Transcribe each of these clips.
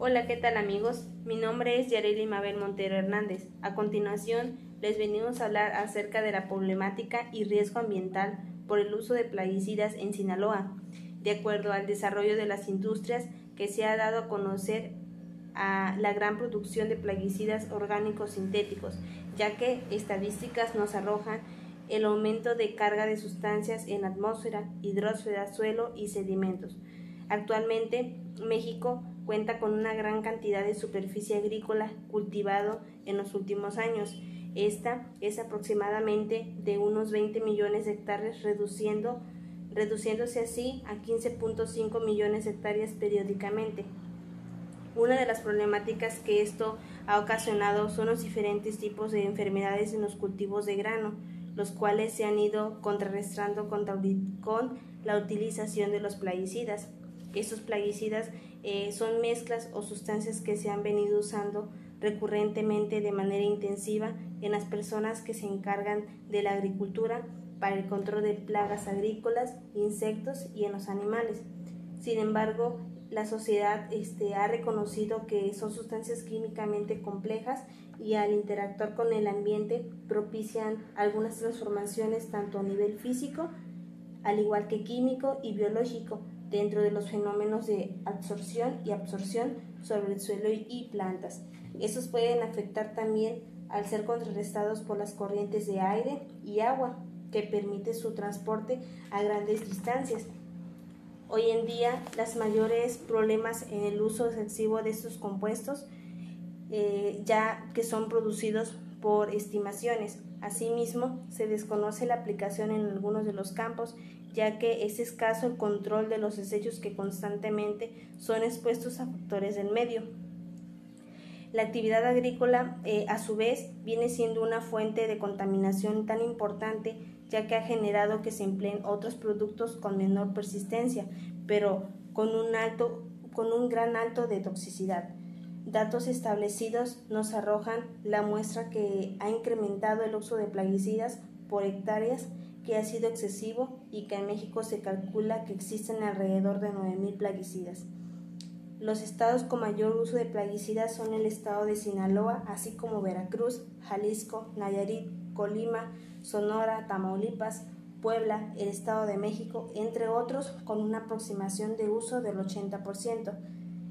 Hola, ¿qué tal amigos? Mi nombre es Yareli Mabel Montero Hernández. A continuación, les venimos a hablar acerca de la problemática y riesgo ambiental por el uso de plaguicidas en Sinaloa, de acuerdo al desarrollo de las industrias que se ha dado a conocer la gran producción de plaguicidas orgánicos sintéticos, ya que estadísticas nos arrojan el aumento de carga de sustancias en atmósfera, hidrosfera, suelo y sedimentos. Actualmente, México cuenta con una gran cantidad de superficie agrícola cultivado en los últimos años. Esta es aproximadamente de unos 20 millones de hectáreas, reduciendo, reduciéndose así a 15.5 millones de hectáreas periódicamente. Una de las problemáticas que esto ha ocasionado son los diferentes tipos de enfermedades en los cultivos de grano, los cuales se han ido contrarrestando con, la utilización de los plaguicidas. Estos plaguicidas eh, son mezclas o sustancias que se han venido usando recurrentemente de manera intensiva en las personas que se encargan de la agricultura para el control de plagas agrícolas, insectos y en los animales. Sin embargo, la sociedad este, ha reconocido que son sustancias químicamente complejas y al interactuar con el ambiente propician algunas transformaciones tanto a nivel físico, al igual que químico y biológico, dentro de los fenómenos de absorción y absorción sobre el suelo y plantas. Estos pueden afectar también al ser contrarrestados por las corrientes de aire y agua que permite su transporte a grandes distancias. Hoy en día, los mayores problemas en el uso excesivo de estos compuestos, eh, ya que son producidos por estimaciones. Asimismo, se desconoce la aplicación en algunos de los campos ya que es escaso el control de los desechos que constantemente son expuestos a factores del medio. La actividad agrícola, eh, a su vez, viene siendo una fuente de contaminación tan importante, ya que ha generado que se empleen otros productos con menor persistencia, pero con un, alto, con un gran alto de toxicidad. Datos establecidos nos arrojan la muestra que ha incrementado el uso de plaguicidas por hectáreas que ha sido excesivo y que en México se calcula que existen alrededor de 9.000 plaguicidas. Los estados con mayor uso de plaguicidas son el estado de Sinaloa, así como Veracruz, Jalisco, Nayarit, Colima, Sonora, Tamaulipas, Puebla, el Estado de México, entre otros, con una aproximación de uso del 80%.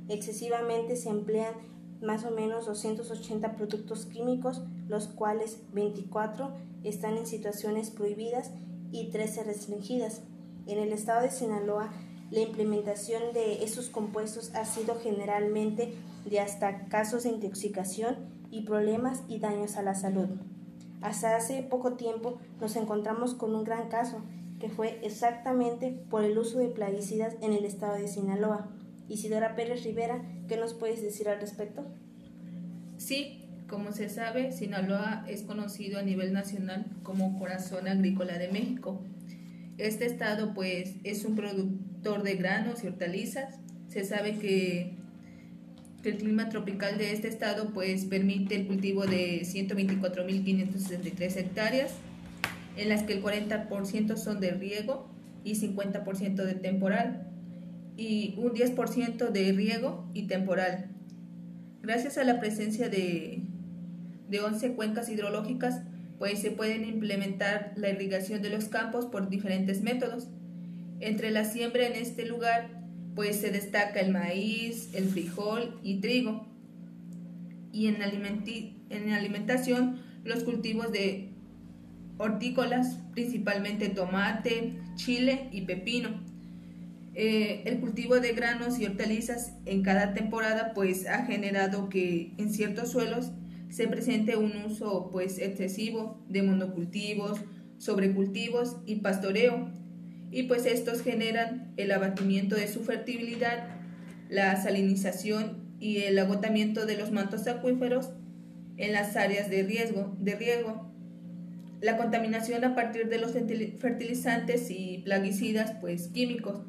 Excesivamente se emplean más o menos 280 productos químicos, los cuales 24 están en situaciones prohibidas y 13 restringidas. En el estado de Sinaloa, la implementación de esos compuestos ha sido generalmente de hasta casos de intoxicación y problemas y daños a la salud. Hasta hace poco tiempo nos encontramos con un gran caso, que fue exactamente por el uso de plaguicidas en el estado de Sinaloa. Isidora Pérez Rivera, ¿qué nos puedes decir al respecto? Sí, como se sabe, Sinaloa es conocido a nivel nacional como corazón agrícola de México. Este estado pues es un productor de granos y hortalizas. Se sabe que, el clima tropical de este estado pues permite el cultivo de 124.563 hectáreas, en las que el 40% son de riego y 50% de temporal, y un 10% de riego y temporal. Gracias a la presencia de de 11 cuencas hidrológicas, pues se pueden implementar la irrigación de los campos por diferentes métodos. Entre la siembra en este lugar, pues se destaca el maíz, el frijol y trigo. Y en, en alimentación, los cultivos de hortícolas, principalmente tomate, chile y pepino. Eh, el cultivo de granos y hortalizas en cada temporada pues ha generado que en ciertos suelos se presente un uso pues excesivo de monocultivos, sobrecultivos y pastoreo, y pues estos generan el abatimiento de su fertilidad, la salinización y el agotamiento de los mantos acuíferos en las áreas de riesgo, de riego. La contaminación a partir de los fertilizantes y plaguicidas pues químicos.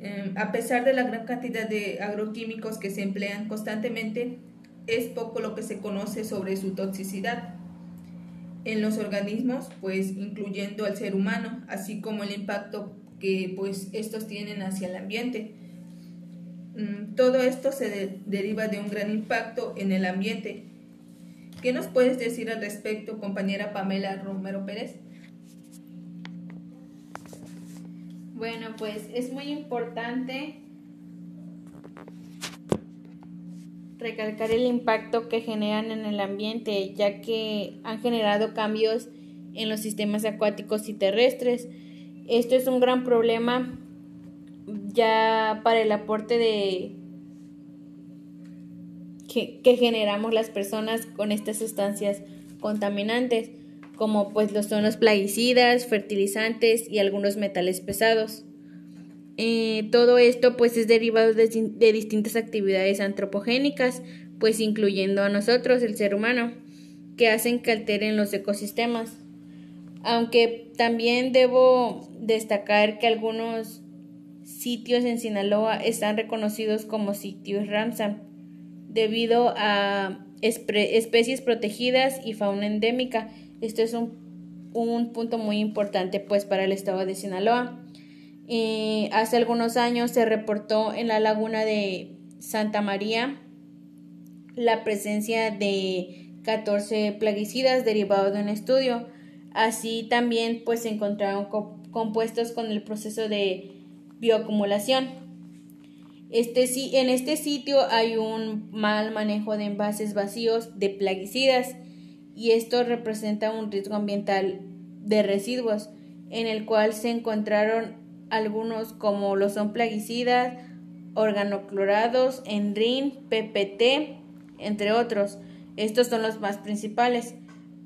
Em, a pesar de la gran cantidad de agroquímicos que se emplean constantemente, es poco lo que se conoce sobre su toxicidad en los organismos, pues incluyendo al ser humano, así como el impacto que pues estos tienen hacia el ambiente. mm, todo esto se deriva de un gran impacto en el ambiente. ¿Qué nos puedes decir al respecto, compañera Pamela Romero Pérez? Bueno, pues es muy importante recalcar el impacto que generan en el ambiente, ya que han generado cambios en los sistemas acuáticos y terrestres. Esto es un gran problema ya para el aporte de que, generamos las personas con estas sustancias contaminantes, como pues lo son los plaguicidas, fertilizantes y algunos metales pesados. Eh, todo esto pues es derivado de, distintas actividades antropogénicas, pues incluyendo a nosotros, el ser humano, que hacen que alteren los ecosistemas. Aunque también debo destacar que algunos sitios en Sinaloa están reconocidos como sitios Ramsar debido a especies protegidas y fauna endémica. Esto es un, un punto muy importante pues para el estado de Sinaloa hace algunos años se reportó en la laguna de Santa María la presencia de 14 plaguicidas derivados de un estudio. Así también pues se encontraron compuestos con el proceso de bioacumulación. Este, en este sitio hay un mal manejo de envases vacíos de plaguicidas y esto representa un riesgo ambiental de residuos en el cual se encontraron algunos como lo son plaguicidas, organoclorados, enrin, PPT, entre otros. Estos son los más principales,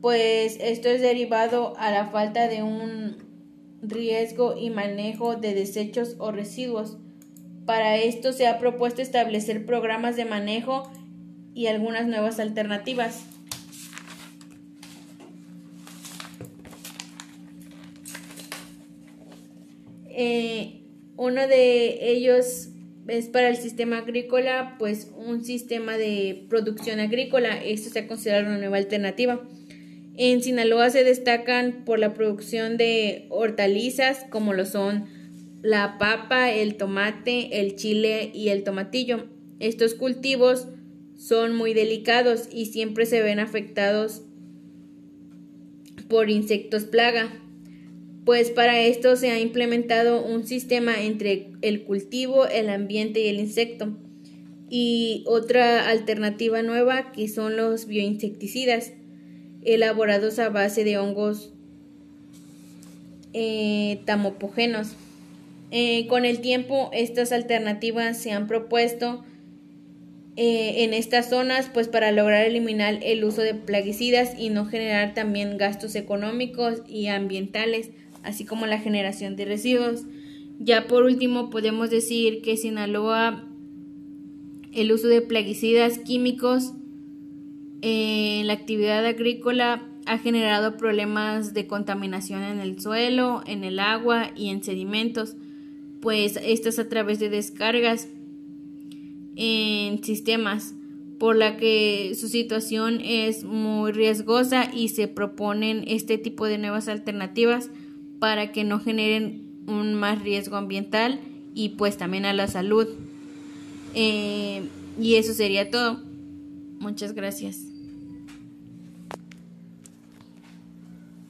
pues esto es derivado a la falta de un riesgo y manejo de desechos o residuos. Para esto se ha propuesto establecer programas de manejo y algunas nuevas alternativas. Eh, uno de ellos es para el sistema agrícola, pues un sistema de producción agrícola. Esto se ha considerado una nueva alternativa. En Sinaloa se destacan por la producción de hortalizas como lo son la papa, el tomate, el chile y el tomatillo. Estos cultivos son muy delicados y siempre se ven afectados por insectos plaga pues para esto se ha implementado un sistema entre el cultivo, el ambiente y el insecto. Y otra alternativa nueva que son los bioinsecticidas, elaborados a base de hongos eh, tamopógenos. Eh, con el tiempo estas alternativas se han propuesto eh, en estas zonas pues para lograr eliminar el uso de plaguicidas y no generar también gastos económicos y ambientales así como la generación de residuos. Ya por último podemos decir que Sinaloa el uso de plaguicidas químicos en la actividad agrícola ha generado problemas de contaminación en el suelo, en el agua y en sedimentos, pues estas a través de descargas en sistemas, por la que su situación es muy riesgosa y se proponen este tipo de nuevas alternativas para que no generen un más riesgo ambiental y pues también a la salud. Eh, y eso sería todo. Muchas gracias.